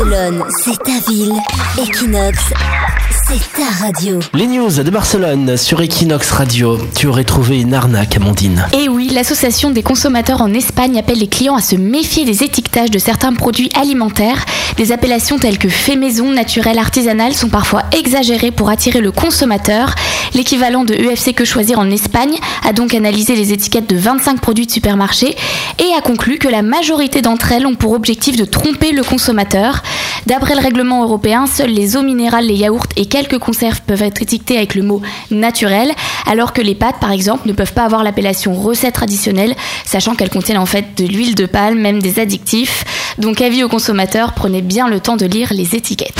Barcelone, c'est ta ville. Equinox, c'est ta radio. Les news de Barcelone sur Equinox Radio. Tu aurais trouvé une arnaque, Amandine. Et oui, l'association des consommateurs en Espagne appelle les clients à se méfier des étiquetages de certains produits alimentaires. Des appellations telles que fait maison, naturel, artisanal sont parfois exagérées pour attirer le consommateur. L'équivalent de UFC que choisir en Espagne a donc analysé les étiquettes de 25 produits de supermarché et a conclu que la majorité d'entre elles ont pour objectif de tromper le consommateur. D'après le règlement européen, seules les eaux minérales, les yaourts et quelques conserves peuvent être étiquetés avec le mot naturel, alors que les pâtes, par exemple, ne peuvent pas avoir l'appellation recette traditionnelle, sachant qu'elles contiennent en fait de l'huile de palme, même des additifs. Donc avis aux consommateurs, prenez bien le temps de lire les étiquettes.